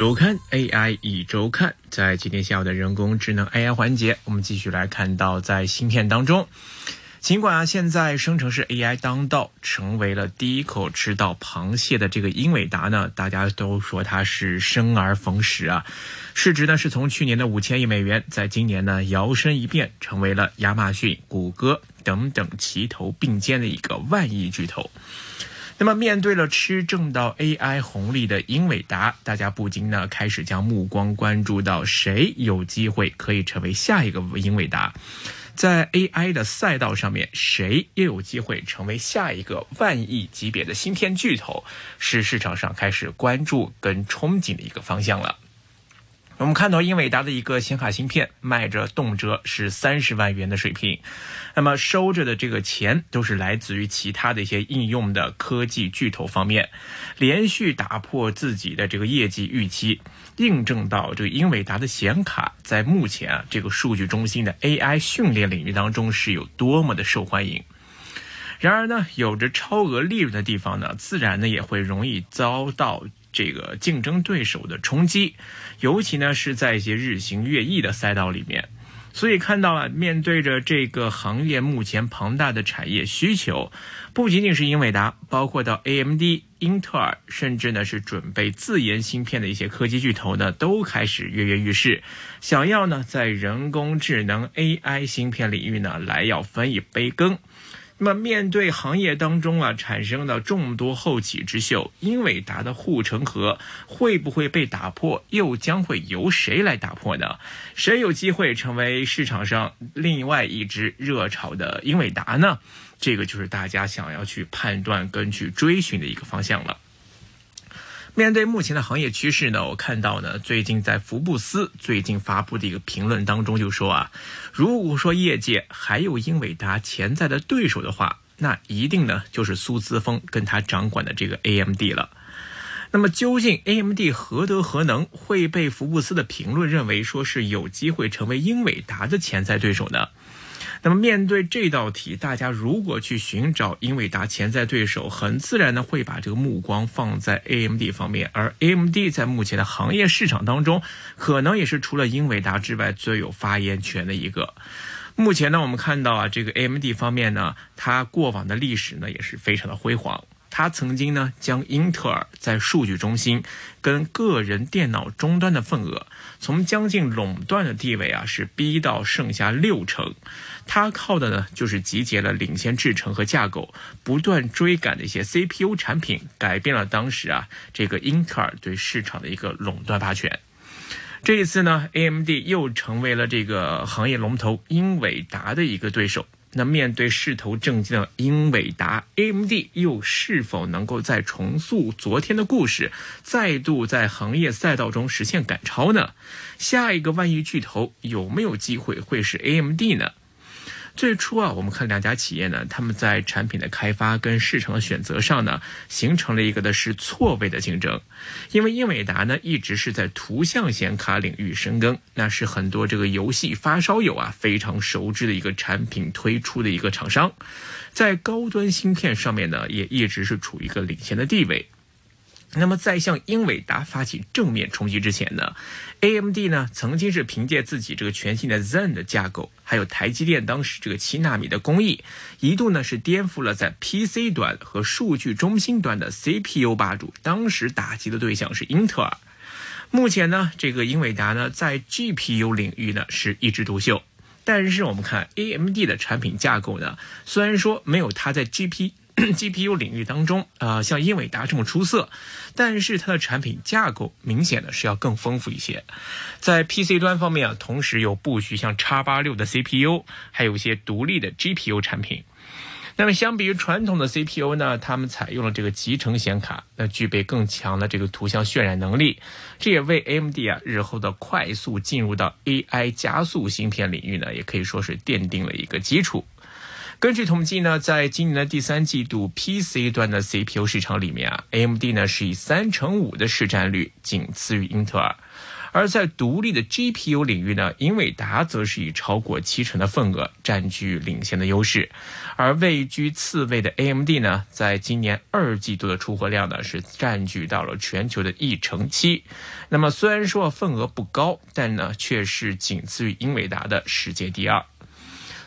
周刊 AI 一周看，在今天下午的人工智能 AI 环节，我们继续来看到在芯片当中，尽管啊现在生成式 AI 当道，成为了第一口吃到螃蟹的这个英伟达呢，大家都说它是生而逢时啊，市值呢是从去年的五千亿美元，在今年呢摇身一变成为了亚马逊、谷歌等等齐头并肩的一个万亿巨头。那么，面对了吃正到 AI 红利的英伟达，大家不禁呢开始将目光关注到谁有机会可以成为下一个英伟达，在 AI 的赛道上面，谁又有机会成为下一个万亿级别的芯片巨头，是市场上开始关注跟憧憬的一个方向了。我们看到英伟达的一个显卡芯片卖着动辄是三十万元的水平，那么收着的这个钱都是来自于其他的一些应用的科技巨头方面，连续打破自己的这个业绩预期，印证到这个英伟达的显卡在目前啊这个数据中心的 AI 训练领域当中是有多么的受欢迎。然而呢，有着超额利润的地方呢，自然呢也会容易遭到。这个竞争对手的冲击，尤其呢是在一些日新月异的赛道里面，所以看到了面对着这个行业目前庞大的产业需求，不仅仅是英伟达，包括到 AMD、英特尔，甚至呢是准备自研芯片的一些科技巨头呢，都开始跃跃欲试，想要呢在人工智能 AI 芯片领域呢来要分一杯羹。那么，面对行业当中啊产生的众多后起之秀，英伟达的护城河会不会被打破？又将会由谁来打破呢？谁有机会成为市场上另外一只热炒的英伟达呢？这个就是大家想要去判断跟去追寻的一个方向了。面对目前的行业趋势呢，我看到呢，最近在福布斯最近发布的一个评论当中就说啊，如果说业界还有英伟达潜在的对手的话，那一定呢就是苏姿峰跟他掌管的这个 AMD 了。那么究竟 AMD 何德何能会被福布斯的评论认为说是有机会成为英伟达的潜在对手呢？那么面对这道题，大家如果去寻找英伟达潜在对手，很自然的会把这个目光放在 AMD 方面，而 AMD 在目前的行业市场当中，可能也是除了英伟达之外最有发言权的一个。目前呢，我们看到啊，这个 AMD 方面呢，它过往的历史呢也是非常的辉煌。他曾经呢，将英特尔在数据中心跟个人电脑终端的份额，从将近垄断的地位啊，是逼到剩下六成。他靠的呢，就是集结了领先制程和架构，不断追赶的一些 CPU 产品，改变了当时啊，这个英特尔对市场的一个垄断霸权。这一次呢，AMD 又成为了这个行业龙头英伟达的一个对手。那面对势头正劲的英伟达，AMD 又是否能够再重塑昨天的故事，再度在行业赛道中实现赶超呢？下一个万亿巨头有没有机会会是 AMD 呢？最初啊，我们看两家企业呢，他们在产品的开发跟市场的选择上呢，形成了一个的是错位的竞争。因为英伟达呢，一直是在图像显卡领域深耕，那是很多这个游戏发烧友啊非常熟知的一个产品推出的一个厂商，在高端芯片上面呢，也一直是处于一个领先的地位。那么，在向英伟达发起正面冲击之前呢，AMD 呢曾经是凭借自己这个全新的 Zen 的架构，还有台积电当时这个七纳米的工艺，一度呢是颠覆了在 PC 端和数据中心端的 CPU 霸主。当时打击的对象是英特尔。目前呢，这个英伟达呢在 GPU 领域呢是一枝独秀，但是我们看 AMD 的产品架构呢，虽然说没有它在 GP。GPU 领域当中，啊，像英伟达这么出色，但是它的产品架构明显的是要更丰富一些。在 PC 端方面啊，同时有布局像叉八六的 CPU，还有一些独立的 GPU 产品。那么相比于传统的 CPU 呢，他们采用了这个集成显卡，那具备更强的这个图像渲染能力，这也为 AMD 啊日后的快速进入到 AI 加速芯片领域呢，也可以说是奠定了一个基础。根据统计呢，在今年的第三季度 PC 端的 CPU 市场里面啊，AMD 呢是以三成五的市占率仅次于英特尔。而在独立的 GPU 领域呢，英伟达则是以超过七成的份额占据领先的优势，而位居次位的 AMD 呢，在今年二季度的出货量呢是占据到了全球的一成七。那么虽然说份额不高，但呢却是仅次于英伟达的世界第二。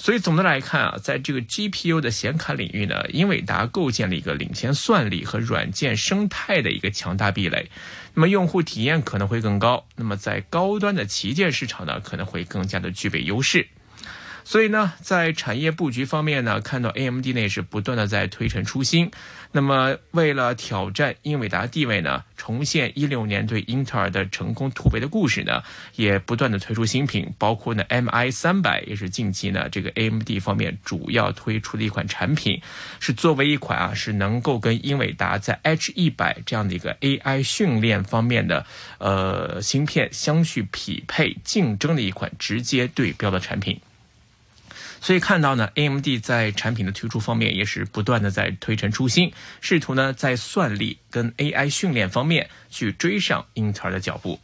所以总的来看啊，在这个 GPU 的显卡领域呢，英伟达构建了一个领先算力和软件生态的一个强大壁垒，那么用户体验可能会更高，那么在高端的旗舰市场呢，可能会更加的具备优势。所以呢，在产业布局方面呢，看到 AMD 呢是不断的在推陈出新。那么，为了挑战英伟达地位呢，重现一六年对英特尔的成功突围的故事呢，也不断的推出新品，包括呢 MI 三百也是近期呢这个 AMD 方面主要推出的一款产品，是作为一款啊是能够跟英伟达在 H 一百这样的一个 AI 训练方面的呃芯片相续匹配竞争的一款直接对标的产品。所以看到呢，AMD 在产品的推出方面也是不断的在推陈出新，试图呢在算力跟 AI 训练方面去追上英特尔的脚步。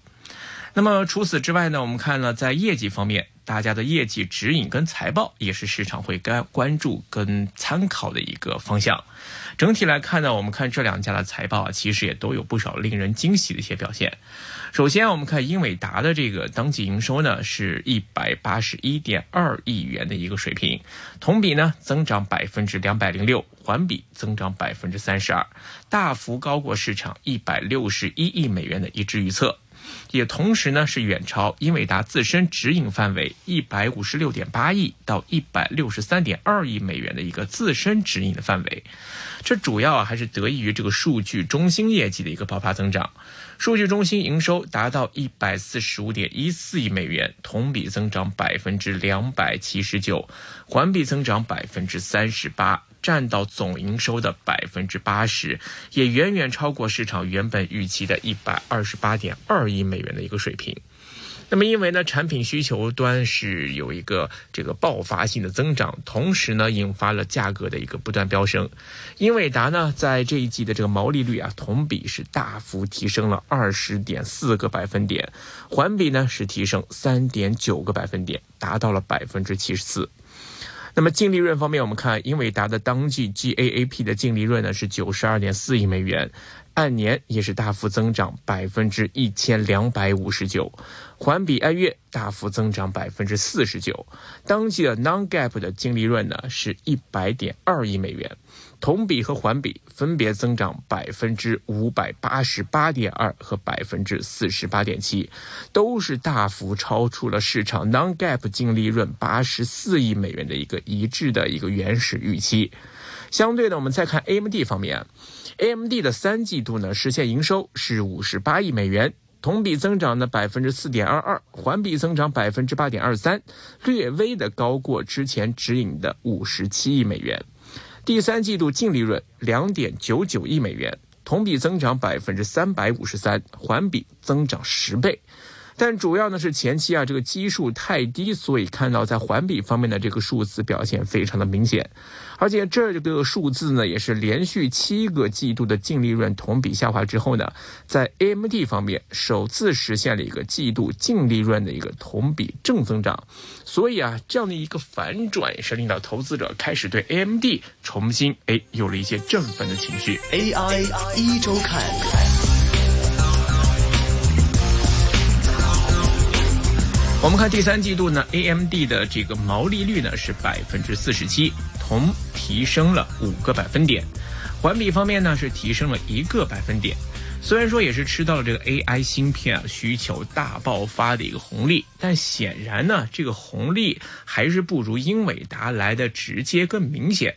那么除此之外呢，我们看了在业绩方面，大家的业绩指引跟财报也是市场会关关注跟参考的一个方向。整体来看呢，我们看这两家的财报啊，其实也都有不少令人惊喜的一些表现。首先，我们看英伟达的这个当季营收呢，是一百八十一点二亿元的一个水平，同比呢增长百分之两百零六，环比增长百分之三十二，大幅高过市场一百六十一亿美元的一致预测。也同时呢，是远超英伟达自身指引范围一百五十六点八亿到一百六十三点二亿美元的一个自身指引的范围。这主要啊还是得益于这个数据中心业绩的一个爆发增长。数据中心营收达到一百四十五点一四亿美元，同比增长百分之两百七十九，环比增长百分之三十八。占到总营收的百分之八十，也远远超过市场原本预期的一百二十八点二亿美元的一个水平。那么，因为呢，产品需求端是有一个这个爆发性的增长，同时呢，引发了价格的一个不断飙升。英伟达呢，在这一季的这个毛利率啊，同比是大幅提升了二十点四个百分点，环比呢是提升三点九个百分点，达到了百分之七十四。那么净利润方面，我们看英伟达的当季 GAAP 的净利润呢是九十二点四亿美元，按年也是大幅增长百分之一千两百五十九，环比按月大幅增长百分之四十九。当季的 Non-GAAP 的净利润呢是一百点二亿美元。同比和环比分别增长百分之五百八十八点二和百分之四十八点七，都是大幅超出了市场 non-GAAP 净利润八十四亿美元的一个一致的一个原始预期。相对的，我们再看 AMD 方面，AMD 的三季度呢实现营收是五十八亿美元，同比增长呢百分之四点二二，环比增长百分之八点二三，略微的高过之前指引的五十七亿美元。第三季度净利润两点九九亿美元，同比增长百分之三百五十三，环比增长十倍。但主要呢是前期啊这个基数太低，所以看到在环比方面的这个数字表现非常的明显，而且这个数字呢也是连续七个季度的净利润同比下滑之后呢，在 AMD 方面首次实现了一个季度净利润的一个同比正增长，所以啊这样的一个反转也是令到投资者开始对 AMD 重新哎有了一些振奋的情绪。AI 一周看。我们看第三季度呢，AMD 的这个毛利率呢是百分之四十七，同提升了五个百分点，环比方面呢是提升了一个百分点。虽然说也是吃到了这个 AI 芯片啊需求大爆发的一个红利，但显然呢这个红利还是不如英伟达来的直接更明显。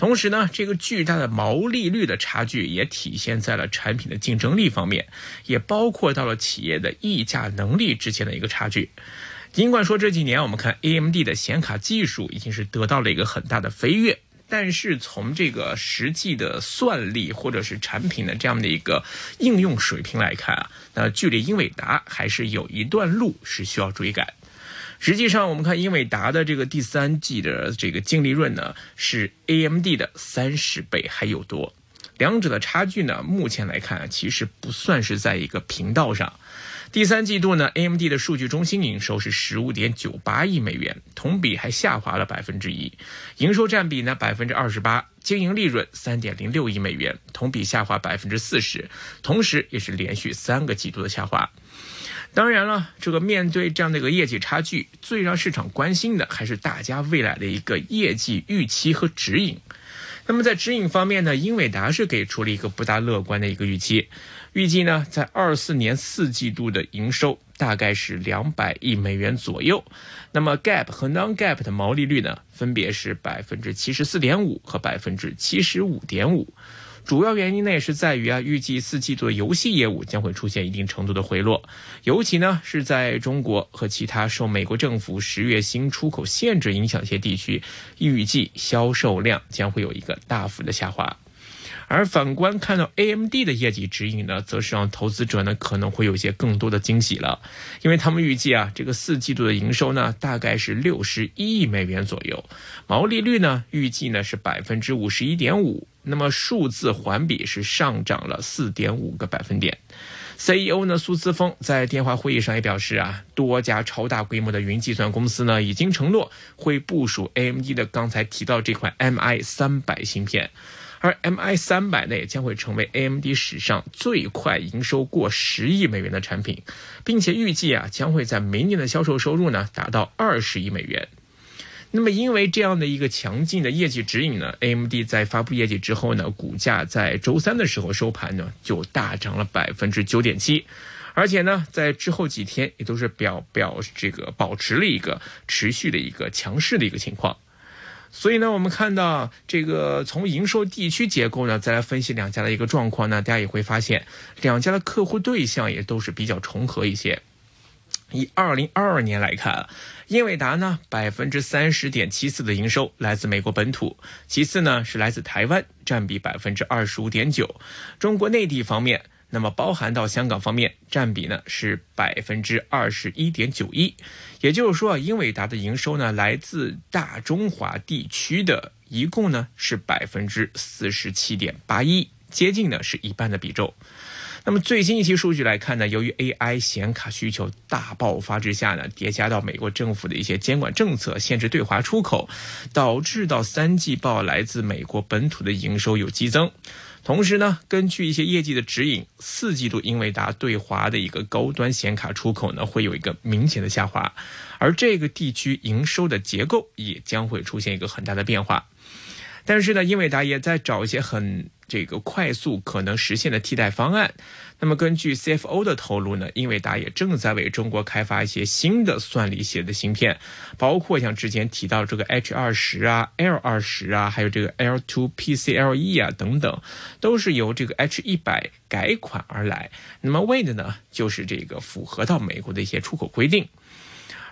同时呢，这个巨大的毛利率的差距也体现在了产品的竞争力方面，也包括到了企业的议价能力之间的一个差距。尽管说这几年我们看 AMD 的显卡技术已经是得到了一个很大的飞跃，但是从这个实际的算力或者是产品的这样的一个应用水平来看啊，那距离英伟达还是有一段路是需要追赶。实际上，我们看英伟达的这个第三季的这个净利润呢，是 AMD 的三十倍还有多。两者的差距呢，目前来看其实不算是在一个频道上。第三季度呢，AMD 的数据中心营收是十五点九八亿美元，同比还下滑了百分之一，营收占比呢百分之二十八，经营利润三点零六亿美元，同比下滑百分之四十，同时也是连续三个季度的下滑。当然了，这个面对这样的一个业绩差距，最让市场关心的还是大家未来的一个业绩预期和指引。那么在指引方面呢，英伟达是给出了一个不大乐观的一个预期。预计呢，在二四年四季度的营收大概是两百亿美元左右。那么 GAAP 和 Non-GAAP 的毛利率呢，分别是百分之七十四点五和百分之七十五点五。主要原因呢，也是在于啊，预计四季度游戏业务将会出现一定程度的回落，尤其呢是在中国和其他受美国政府十月新出口限制影响一些地区，预计销售量将会有一个大幅的下滑。而反观看到 AMD 的业绩指引呢，则是让投资者呢可能会有些更多的惊喜了，因为他们预计啊，这个四季度的营收呢大概是六十一亿美元左右，毛利率呢预计呢是百分之五十一点五，那么数字环比是上涨了四点五个百分点。CEO 呢苏姿峰在电话会议上也表示啊，多家超大规模的云计算公司呢已经承诺会部署 AMD 的刚才提到这款 MI 三百芯片。而 MI 三百呢，也将会成为 AMD 史上最快营收过十亿美元的产品，并且预计啊，将会在明年的销售收入呢达到二十亿美元。那么，因为这样的一个强劲的业绩指引呢，AMD 在发布业绩之后呢，股价在周三的时候收盘呢就大涨了百分之九点七，而且呢，在之后几天也都是表表这个保持了一个持续的一个强势的一个情况。所以呢，我们看到这个从营收地区结构呢，再来分析两家的一个状况呢，大家也会发现，两家的客户对象也都是比较重合一些。以二零二二年来看，英伟达呢百分之三十点七四的营收来自美国本土，其次呢是来自台湾，占比百分之二十五点九。中国内地方面。那么包含到香港方面，占比呢是百分之二十一点九一，也就是说，英伟达的营收呢来自大中华地区的一共呢是百分之四十七点八一，接近呢是一半的比重。那么最新一期数据来看呢，由于 AI 显卡需求大爆发之下呢，叠加到美国政府的一些监管政策限制对华出口，导致到三季报来自美国本土的营收有激增。同时呢，根据一些业绩的指引，四季度英伟达对华的一个高端显卡出口呢，会有一个明显的下滑，而这个地区营收的结构也将会出现一个很大的变化。但是呢，英伟达也在找一些很这个快速可能实现的替代方案。那么根据 CFO 的透露呢，英伟达也正在为中国开发一些新的算力系的芯片，包括像之前提到这个 H 二十啊、L 二十啊，还有这个 L two PCLE 啊等等，都是由这个 H 一百改款而来。那么为的呢，就是这个符合到美国的一些出口规定。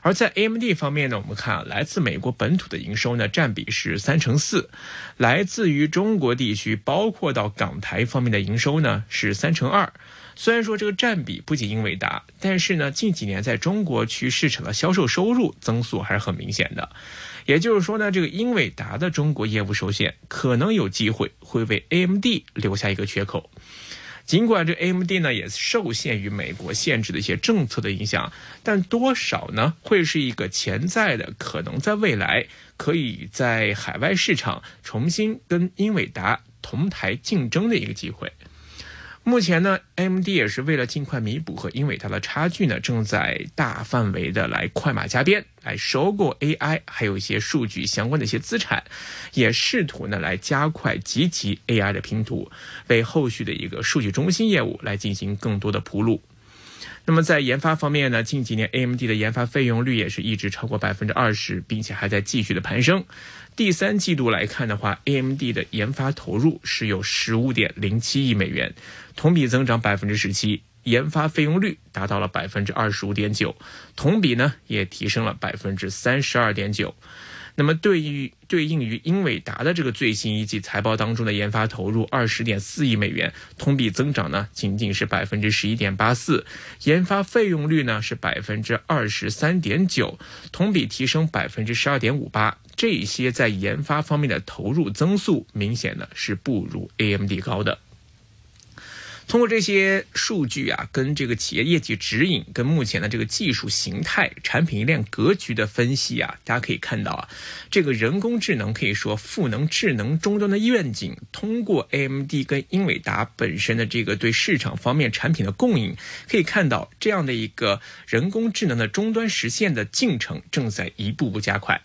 而在 AMD 方面呢，我们看啊，来自美国本土的营收呢占比是三成四，来自于中国地区，包括到港台方面的营收呢是三成二。虽然说这个占比不及英伟达，但是呢，近几年在中国区市场的销售收入增速还是很明显的。也就是说呢，这个英伟达的中国业务受限，可能有机会会为 AMD 留下一个缺口。尽管这 AMD 呢也受限于美国限制的一些政策的影响，但多少呢会是一个潜在的可能，在未来可以在海外市场重新跟英伟达同台竞争的一个机会。目前呢，AMD 也是为了尽快弥补和英伟达的差距呢，正在大范围的来快马加鞭，来收购 AI，还有一些数据相关的一些资产，也试图呢来加快集齐 AI 的拼图，为后续的一个数据中心业务来进行更多的铺路。那么在研发方面呢，近几年 AMD 的研发费用率也是一直超过百分之二十，并且还在继续的攀升。第三季度来看的话，AMD 的研发投入是有十五点零七亿美元，同比增长百分之十七，研发费用率达到了百分之二十五点九，同比呢也提升了百分之三十二点九。那么对于对应于英伟达的这个最新一季财报当中的研发投入二十点四亿美元，同比增长呢仅仅是百分之十一点八四，研发费用率呢是百分之二十三点九，同比提升百分之十二点五八。这些在研发方面的投入增速，明显呢是不如 AMD 高的。通过这些数据啊，跟这个企业业绩指引，跟目前的这个技术形态、产品链格局的分析啊，大家可以看到啊，这个人工智能可以说赋能智能终端的愿景，通过 AMD 跟英伟达本身的这个对市场方面产品的供应，可以看到这样的一个人工智能的终端实现的进程正在一步步加快。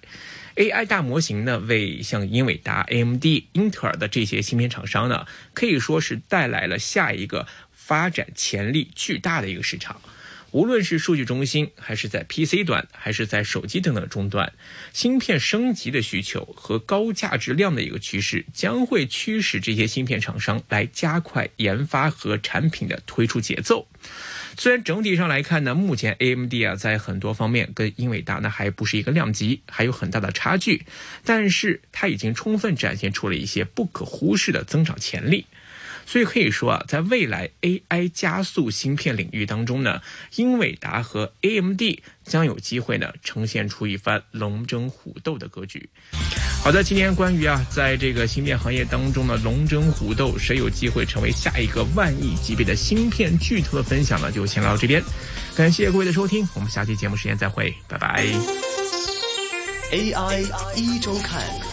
AI 大模型呢，为像英伟达、AMD、英特尔的这些芯片厂商呢，可以说是带来了下一个发展潜力巨大的一个市场。无论是数据中心，还是在 PC 端，还是在手机等等终端，芯片升级的需求和高价值量的一个趋势，将会驱使这些芯片厂商来加快研发和产品的推出节奏。虽然整体上来看呢，目前 AMD 啊在很多方面跟英伟达呢还不是一个量级，还有很大的差距，但是它已经充分展现出了一些不可忽视的增长潜力。所以可以说啊，在未来 AI 加速芯片领域当中呢，英伟达和 AMD 将有机会呢呈现出一番龙争虎斗的格局。好的，今天关于啊，在这个芯片行业当中的龙争虎斗，谁有机会成为下一个万亿级别的芯片巨头的分享呢，就先聊到这边。感谢各位的收听，我们下期节目时间再会，拜拜。AI 一周看。